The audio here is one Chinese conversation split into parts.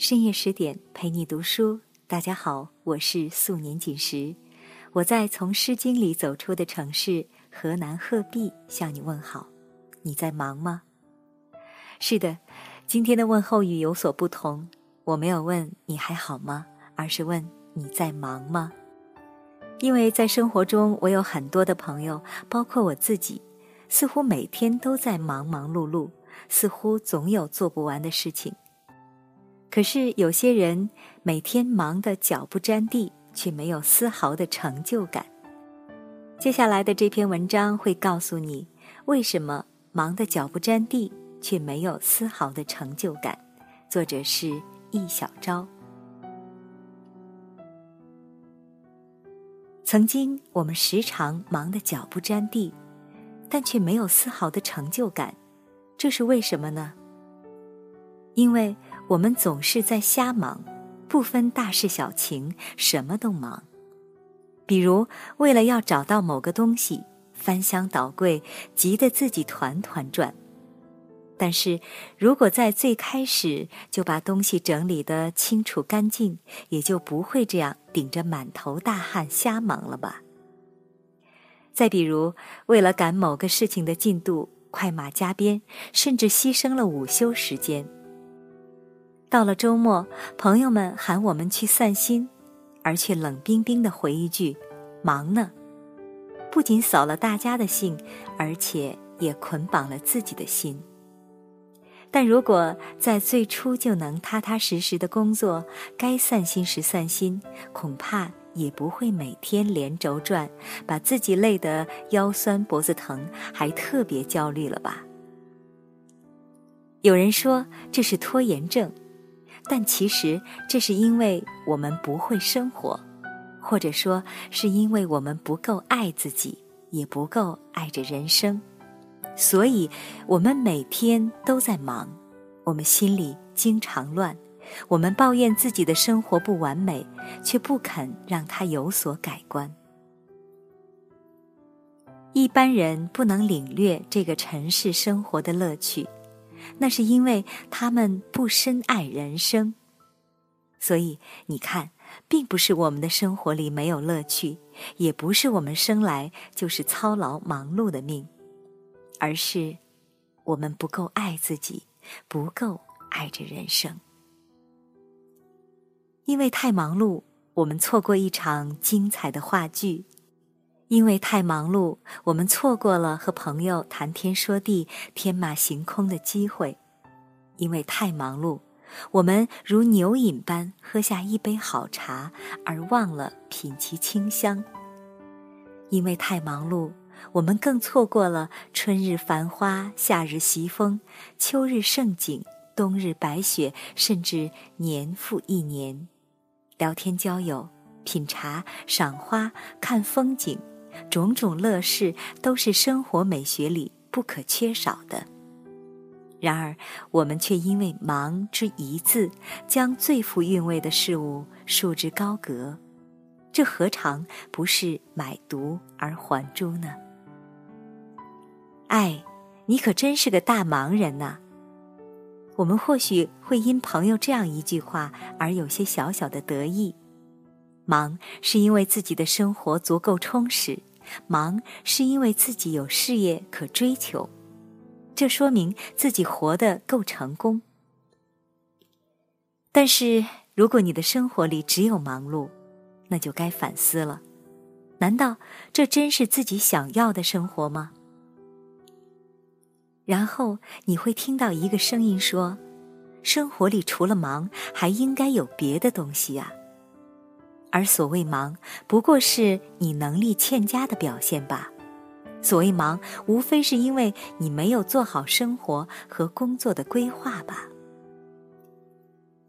深夜十点陪你读书，大家好，我是素年锦时，我在从《诗经》里走出的城市河南鹤壁向你问好。你在忙吗？是的，今天的问候语有所不同，我没有问你还好吗，而是问你在忙吗？因为在生活中，我有很多的朋友，包括我自己，似乎每天都在忙忙碌碌，似乎总有做不完的事情。可是有些人每天忙得脚不沾地，却没有丝毫的成就感。接下来的这篇文章会告诉你，为什么忙得脚不沾地，却没有丝毫的成就感。作者是易小昭。曾经我们时常忙得脚不沾地，但却没有丝毫的成就感，这是为什么呢？因为。我们总是在瞎忙，不分大事小情，什么都忙。比如，为了要找到某个东西，翻箱倒柜，急得自己团团转。但是，如果在最开始就把东西整理得清楚干净，也就不会这样顶着满头大汗瞎忙了吧。再比如，为了赶某个事情的进度，快马加鞭，甚至牺牲了午休时间。到了周末，朋友们喊我们去散心，而却冷冰冰的回一句：“忙呢。”不仅扫了大家的兴，而且也捆绑了自己的心。但如果在最初就能踏踏实实的工作，该散心时散心，恐怕也不会每天连轴转，把自己累得腰酸脖子疼，还特别焦虑了吧？有人说这是拖延症。但其实，这是因为我们不会生活，或者说是因为我们不够爱自己，也不够爱着人生，所以我们每天都在忙，我们心里经常乱，我们抱怨自己的生活不完美，却不肯让它有所改观。一般人不能领略这个尘世生活的乐趣。那是因为他们不深爱人生，所以你看，并不是我们的生活里没有乐趣，也不是我们生来就是操劳忙碌的命，而是我们不够爱自己，不够爱着人生。因为太忙碌，我们错过一场精彩的话剧。因为太忙碌，我们错过了和朋友谈天说地、天马行空的机会；因为太忙碌，我们如牛饮般喝下一杯好茶，而忘了品其清香；因为太忙碌，我们更错过了春日繁花、夏日习风、秋日盛景、冬日白雪，甚至年复一年。聊天、交友、品茶、赏花、看风景。种种乐事都是生活美学里不可缺少的，然而我们却因为“忙”之一字，将最富韵味的事物束之高阁，这何尝不是买椟而还珠呢？哎，你可真是个大忙人呐！我们或许会因朋友这样一句话而有些小小的得意，忙是因为自己的生活足够充实。忙是因为自己有事业可追求，这说明自己活得够成功。但是，如果你的生活里只有忙碌，那就该反思了：难道这真是自己想要的生活吗？然后你会听到一个声音说：“生活里除了忙，还应该有别的东西呀。”而所谓忙，不过是你能力欠佳的表现吧。所谓忙，无非是因为你没有做好生活和工作的规划吧。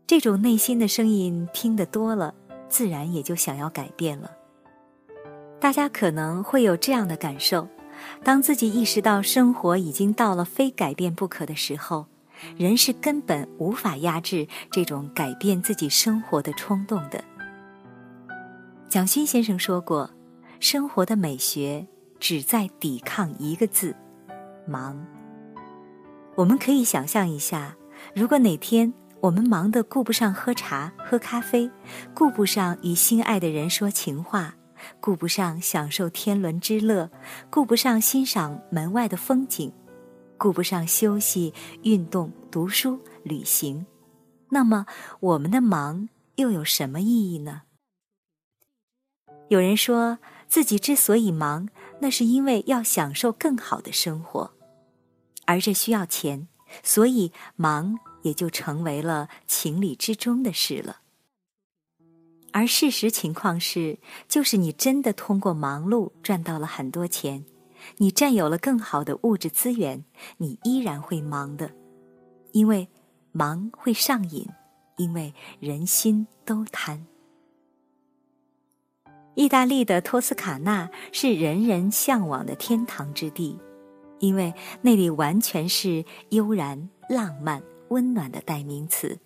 这种内心的声音听得多了，自然也就想要改变了。大家可能会有这样的感受：当自己意识到生活已经到了非改变不可的时候，人是根本无法压制这种改变自己生活的冲动的。蒋勋先生说过：“生活的美学只在抵抗一个字——忙。”我们可以想象一下，如果哪天我们忙得顾不上喝茶、喝咖啡，顾不上与心爱的人说情话，顾不上享受天伦之乐，顾不上欣赏门外的风景，顾不上休息、运动、读书、旅行，那么我们的忙又有什么意义呢？有人说自己之所以忙，那是因为要享受更好的生活，而这需要钱，所以忙。也就成为了情理之中的事了。而事实情况是，就是你真的通过忙碌赚到了很多钱，你占有了更好的物质资源，你依然会忙的，因为忙会上瘾，因为人心都贪。意大利的托斯卡纳是人人向往的天堂之地，因为那里完全是悠然浪漫。温暖的代名词。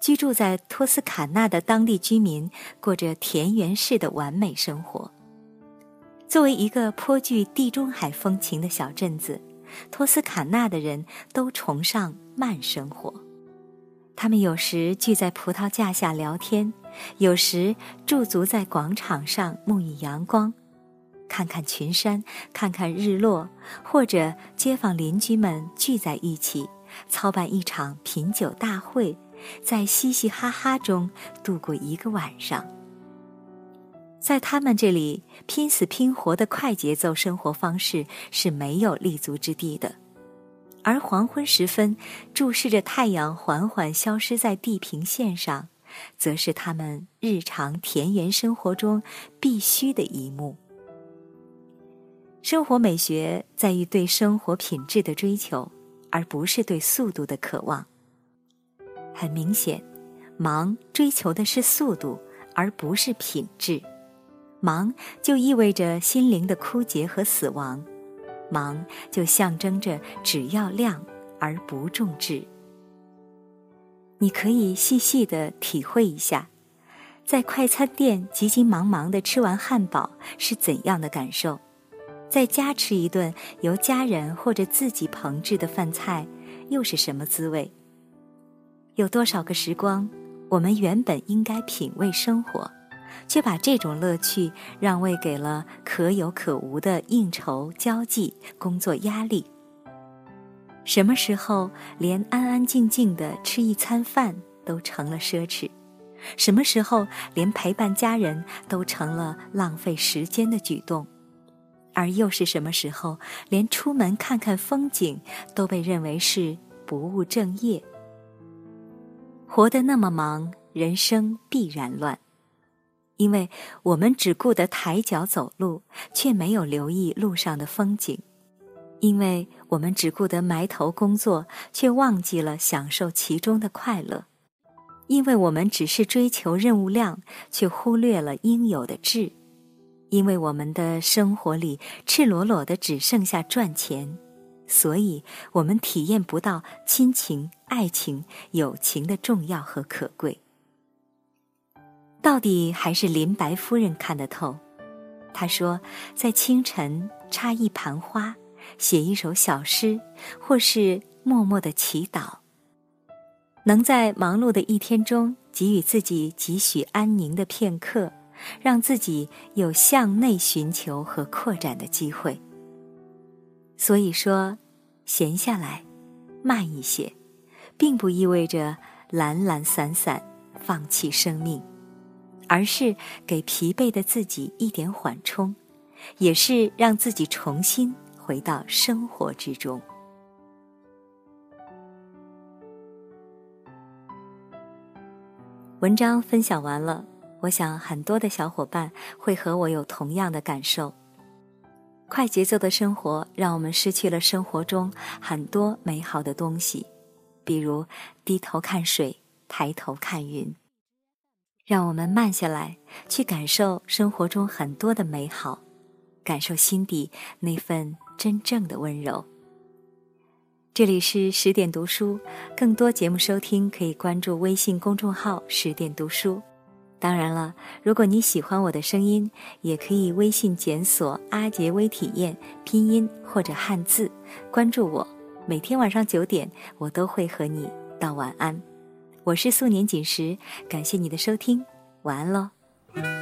居住在托斯卡纳的当地居民过着田园式的完美生活。作为一个颇具地中海风情的小镇子，托斯卡纳的人都崇尚慢生活。他们有时聚在葡萄架下聊天，有时驻足在广场上沐浴阳光，看看群山，看看日落，或者街坊邻居们聚在一起。操办一场品酒大会，在嘻嘻哈哈中度过一个晚上。在他们这里，拼死拼活的快节奏生活方式是没有立足之地的。而黄昏时分，注视着太阳缓缓消失在地平线上，则是他们日常田园生活中必须的一幕。生活美学在于对生活品质的追求。而不是对速度的渴望。很明显，忙追求的是速度，而不是品质。忙就意味着心灵的枯竭和死亡，忙就象征着只要量而不重质。你可以细细的体会一下，在快餐店急急忙忙的吃完汉堡是怎样的感受。在家吃一顿由家人或者自己烹制的饭菜，又是什么滋味？有多少个时光，我们原本应该品味生活，却把这种乐趣让位给了可有可无的应酬、交际、工作压力？什么时候，连安安静静的吃一餐饭都成了奢侈？什么时候，连陪伴家人都成了浪费时间的举动？而又是什么时候，连出门看看风景都被认为是不务正业？活得那么忙，人生必然乱，因为我们只顾得抬脚走路，却没有留意路上的风景；因为我们只顾得埋头工作，却忘记了享受其中的快乐；因为我们只是追求任务量，却忽略了应有的质。因为我们的生活里赤裸裸的只剩下赚钱，所以我们体验不到亲情、爱情、友情的重要和可贵。到底还是林白夫人看得透。她说，在清晨插一盘花，写一首小诗，或是默默的祈祷，能在忙碌的一天中给予自己几许安宁的片刻。让自己有向内寻求和扩展的机会。所以说，闲下来，慢一些，并不意味着懒懒散散放弃生命，而是给疲惫的自己一点缓冲，也是让自己重新回到生活之中。文章分享完了。我想，很多的小伙伴会和我有同样的感受。快节奏的生活让我们失去了生活中很多美好的东西，比如低头看水，抬头看云。让我们慢下来，去感受生活中很多的美好，感受心底那份真正的温柔。这里是十点读书，更多节目收听可以关注微信公众号“十点读书”。当然了，如果你喜欢我的声音，也可以微信检索“阿杰微体验”拼音或者汉字，关注我。每天晚上九点，我都会和你道晚安。我是素年锦时，感谢你的收听，晚安喽。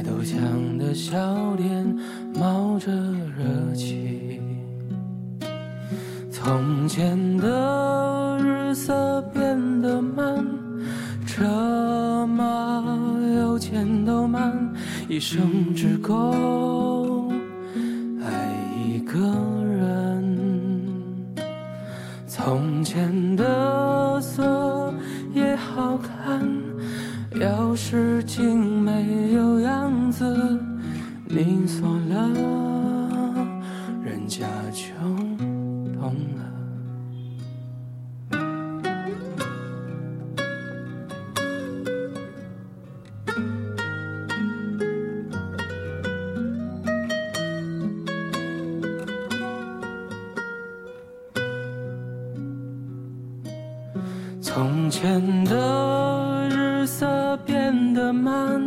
卖豆浆的小店冒着热气。从前的日色变得慢，车马邮件都慢，一生只够爱一个人。从前的锁也好看，钥匙精多了，人家就。懂了。从前的日色变得慢，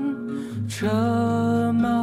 车马